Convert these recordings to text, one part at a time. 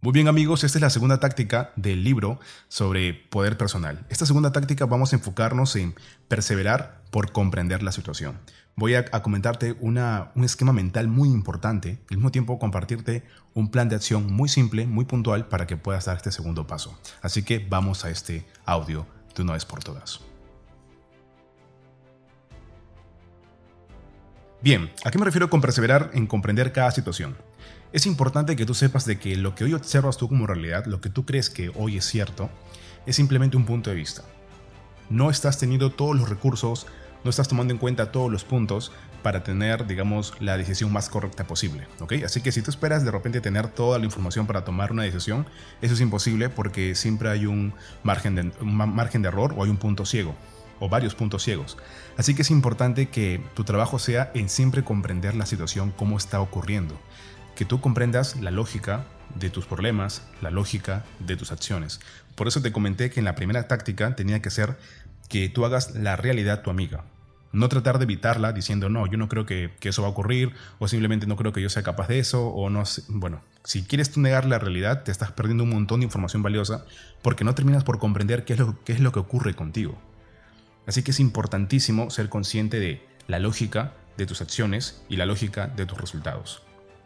Muy bien amigos, esta es la segunda táctica del libro sobre poder personal. Esta segunda táctica vamos a enfocarnos en perseverar por comprender la situación. Voy a, comentarte una, un esquema mental muy importante al mismo tiempo compartirte un plan de acción muy simple, muy puntual para que puedas dar este segundo paso. Así que vamos a este audio de una vez por todas. Bien, ¿a qué me refiero con perseverar en comprender cada situación? Es importante que tú sepas de que lo que hoy observas tú como realidad, lo que tú crees que hoy es cierto, es simplemente un punto de vista. No estás teniendo todos los recursos, no estás tomando en cuenta todos los puntos para tener, digamos, la decisión más correcta posible, ¿ok? Así que si tú esperas de repente tener toda la información para tomar una decisión, eso es imposible porque siempre hay un margen de, un margen de error o hay un punto ciego o varios puntos ciegos. Así que es importante que tu trabajo sea en siempre comprender la situación, cómo está ocurriendo que tú comprendas la lógica de tus problemas, la lógica de tus acciones. Por eso te comenté que en la primera táctica tenía que ser que tú hagas la realidad tu amiga. No tratar de evitarla diciendo, no, yo no creo que, eso va a ocurrir, o simplemente no creo que yo sea capaz de eso, o no. Bueno, si quieres tú negar la realidad, te estás perdiendo un montón de información valiosa porque no terminas por comprender qué es lo, qué es lo que ocurre contigo. Así que es importantísimo ser consciente de la lógica de tus acciones y la lógica de tus resultados.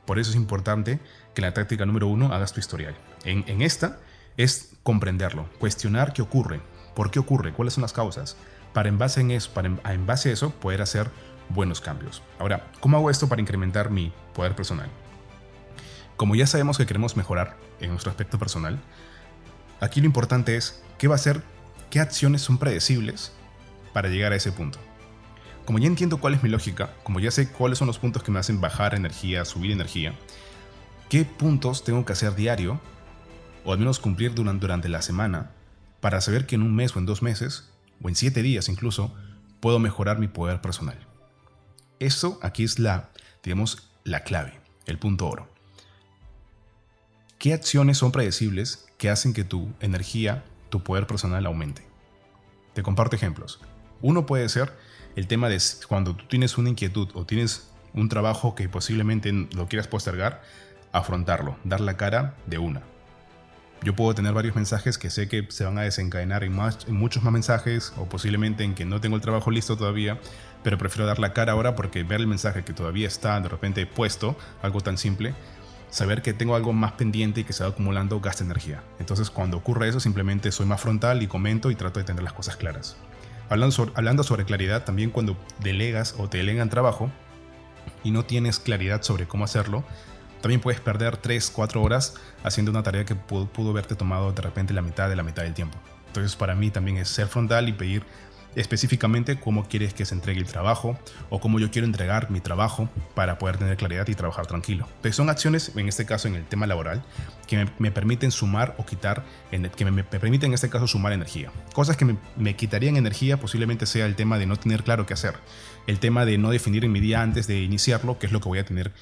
Por eso es importante que en la táctica número uno hagas tu historial. En, esta es comprenderlo, cuestionar qué ocurre, por qué ocurre, cuáles son las causas, para en base, en eso, para en, base a eso poder hacer buenos cambios. Ahora, ¿cómo hago esto para incrementar mi poder personal? Como ya sabemos que queremos mejorar en nuestro aspecto personal, aquí lo importante es qué va a ser, qué acciones son predecibles para llegar a ese punto. Como ya entiendo cuál es mi lógica, como ya sé cuáles son los puntos que me hacen bajar energía, subir energía, ¿qué puntos tengo que hacer diario, o al menos cumplir durante, la semana, para saber que en un mes o en dos meses, o en siete días incluso, puedo mejorar mi poder personal? Eso aquí es la, digamos, la clave, el punto oro. ¿Qué acciones son predecibles que hacen que tu energía, tu poder personal aumente? Te comparto ejemplos. Uno puede ser el tema de cuando tú tienes una inquietud o tienes un trabajo que posiblemente lo quieras postergar, afrontarlo, dar la cara de una. Yo puedo tener varios mensajes que sé que se van a desencadenar en, muchos más mensajes o posiblemente en que no tengo el trabajo listo todavía, pero prefiero dar la cara ahora porque ver el mensaje que todavía está de repente puesto, algo tan simple, saber que tengo algo más pendiente y que se va acumulando gasta energía. Entonces cuando ocurre eso simplemente soy más frontal y comento y trato de tener las cosas claras. Hablando sobre, claridad, también cuando delegas o te delegan trabajo y no tienes claridad sobre cómo hacerlo, también puedes perder 3, 4 horas haciendo una tarea que pudo, pudo tomado de repente la mitad de la mitad del tiempo. Entonces para mí también es ser frontal y pedir específicamente cómo quieres que se entregue el trabajo o cómo yo quiero entregar mi trabajo para poder tener claridad y trabajar tranquilo. Son acciones, en este caso en el tema laboral, que me, permiten sumar o quitar, que me, permiten en este caso sumar energía. Cosas que me, quitarían energía posiblemente sea el tema de no tener claro qué hacer, el tema de no definir en mi día antes de iniciarlo qué es lo que voy a tener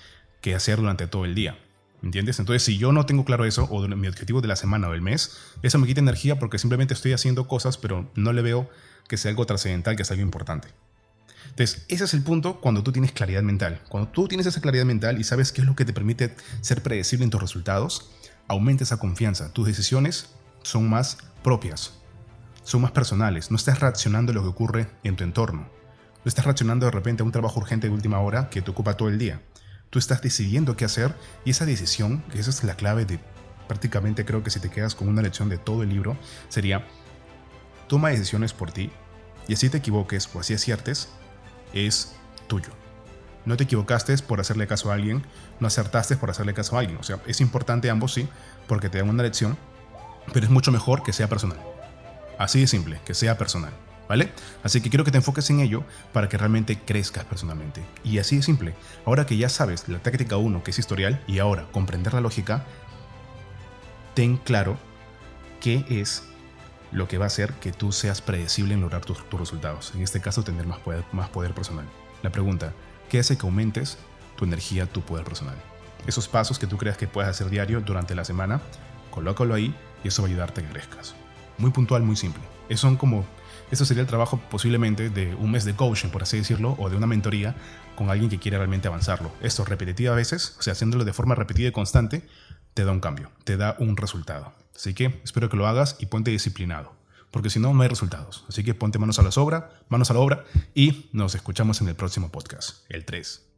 que hacer durante todo el día. ¿Entiendes? Entonces, si yo no tengo claro eso, o mi objetivo de la semana o del mes, eso me quita energía porque simplemente estoy haciendo cosas, pero no le veo que sea algo trascendental, que sea algo importante. Entonces, ese es el punto cuando tú tienes claridad mental. Cuando tú tienes esa claridad mental y sabes qué es lo que te permite ser predecible en tus resultados, aumenta esa confianza. Tus decisiones son más propias, son más personales. No estás reaccionando a lo que ocurre en tu entorno. No estás reaccionando de repente a un trabajo urgente de última hora que te ocupa todo el día. Tú estás decidiendo qué hacer y esa decisión, que esa es la clave de prácticamente creo que si te quedas con una lección de todo el libro, sería toma decisiones por ti y así te equivoques o así aciertes, es tuyo. No te equivocaste por hacerle caso a alguien, no acertaste por hacerle caso a alguien. O sea, es importante ambos sí, porque te dan una lección, pero es mucho mejor que sea personal. Así de simple, que sea personal. ¿Vale? Así que quiero que te enfoques en ello para que realmente crezcas personalmente. Y así de simple. Ahora que ya sabes la táctica 1, que es historial, y ahora comprender la lógica, ten claro qué es lo que va a hacer que tú seas predecible en lograr tus, resultados. En este caso, tener más poder, más poder personal. La pregunta, ¿qué hace que aumentes tu energía, tu poder personal? Esos pasos que tú creas que puedes hacer diario durante la semana, colócalo ahí y eso va a ayudarte a que crezcas. Muy puntual, muy simple. Eso son como, eso sería el trabajo posiblemente de un mes de coaching, por así decirlo, o de una mentoría con alguien que quiere realmente avanzarlo. Esto repetitiva a veces, o sea, haciéndolo de forma repetida y constante, te da un cambio, te da un resultado. Así que espero que lo hagas y ponte disciplinado, porque si no, no hay resultados. Así que ponte manos a la obra, manos a la obra y nos escuchamos en el próximo podcast, el 3.